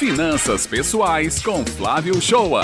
Finanças Pessoais com Flávio Shoa.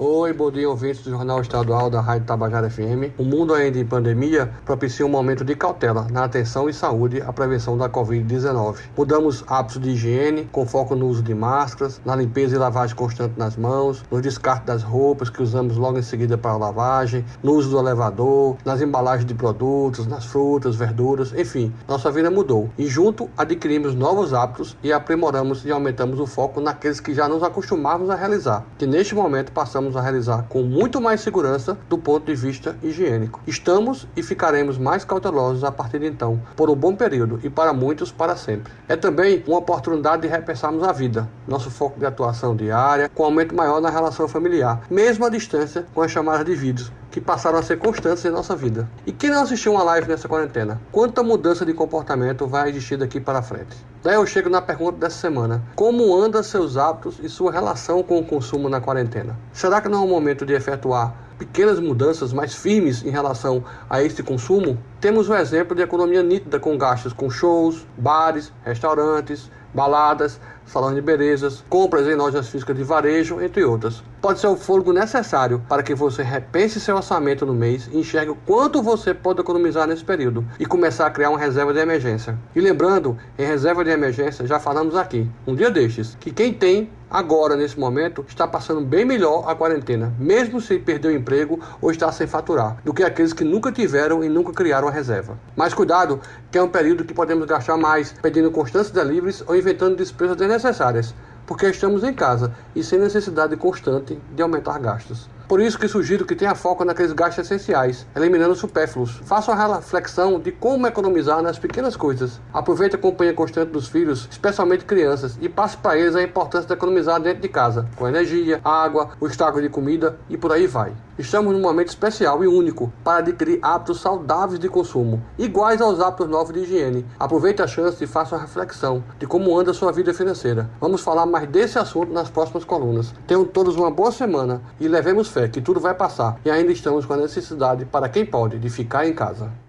Oi, bom dia, ouvintes do Jornal Estadual da Rádio Tabajara FM. O mundo ainda em pandemia propicia um momento de cautela na atenção e saúde à prevenção da Covid-19. Mudamos hábitos de higiene, com foco no uso de máscaras, na limpeza e lavagem constante nas mãos, no descarte das roupas que usamos logo em seguida para a lavagem, no uso do elevador, nas embalagens de produtos, nas frutas, verduras, enfim, nossa vida mudou. E junto adquirimos novos hábitos e aprimoramos e aumentamos o foco naqueles que já nos acostumávamos a realizar, que neste momento passamos a realizar com muito mais segurança do ponto de vista higiênico. Estamos e ficaremos mais cautelosos a partir de então, por um bom período e para muitos para sempre. É também uma oportunidade de repensarmos a vida, nosso foco de atuação diária, com aumento maior na relação familiar, mesmo à distância com as chamadas de vídeos, que passaram a ser constantes em nossa vida. E quem não assistiu uma live nessa quarentena? Quanta mudança de comportamento vai existir daqui para frente? Daí eu chego na pergunta dessa semana: como andam seus hábitos e sua relação com o consumo na quarentena? Será que não é o momento de efetuar pequenas mudanças mais firmes em relação a este consumo? Temos o exemplo de economia nítida com gastos com shows, bares, restaurantes, baladas, salões de belezas, compras em lojas físicas de varejo, entre outras. Pode ser o fôlego necessário para que você repense seu orçamento no mês e enxergue o quanto você pode economizar nesse período e começar a criar uma reserva de emergência. E lembrando, em reserva de emergência já falamos aqui, um dia destes, que quem tem agora, nesse momento, está passando bem melhor a quarentena, mesmo se perdeu o emprego ou está sem faturar, do que aqueles que nunca tiveram e nunca criaram a reserva. Mas cuidado, que é um período que podemos gastar mais pedindo constâncias deliveries ou inventando despesas desnecessárias, porque estamos em casa e sem necessidade constante de aumentar gastos. Por isso que sugiro que tenha foco naqueles gastos essenciais, eliminando supérfluos. Faça uma reflexão de como economizar nas pequenas coisas. Aproveite a companhia constante dos filhos, especialmente crianças, e passe para eles a importância de economizar dentro de casa, com energia, água, o estoque de comida e por aí vai. Estamos num momento especial e único para adquirir hábitos saudáveis de consumo, iguais aos hábitos novos de higiene. Aproveite a chance e faça uma reflexão de como anda a sua vida financeira. Vamos falar mais desse assunto nas próximas colunas. Tenham todos uma boa semana e levemos fé que tudo vai passar e ainda estamos com a necessidade para quem pode de ficar em casa.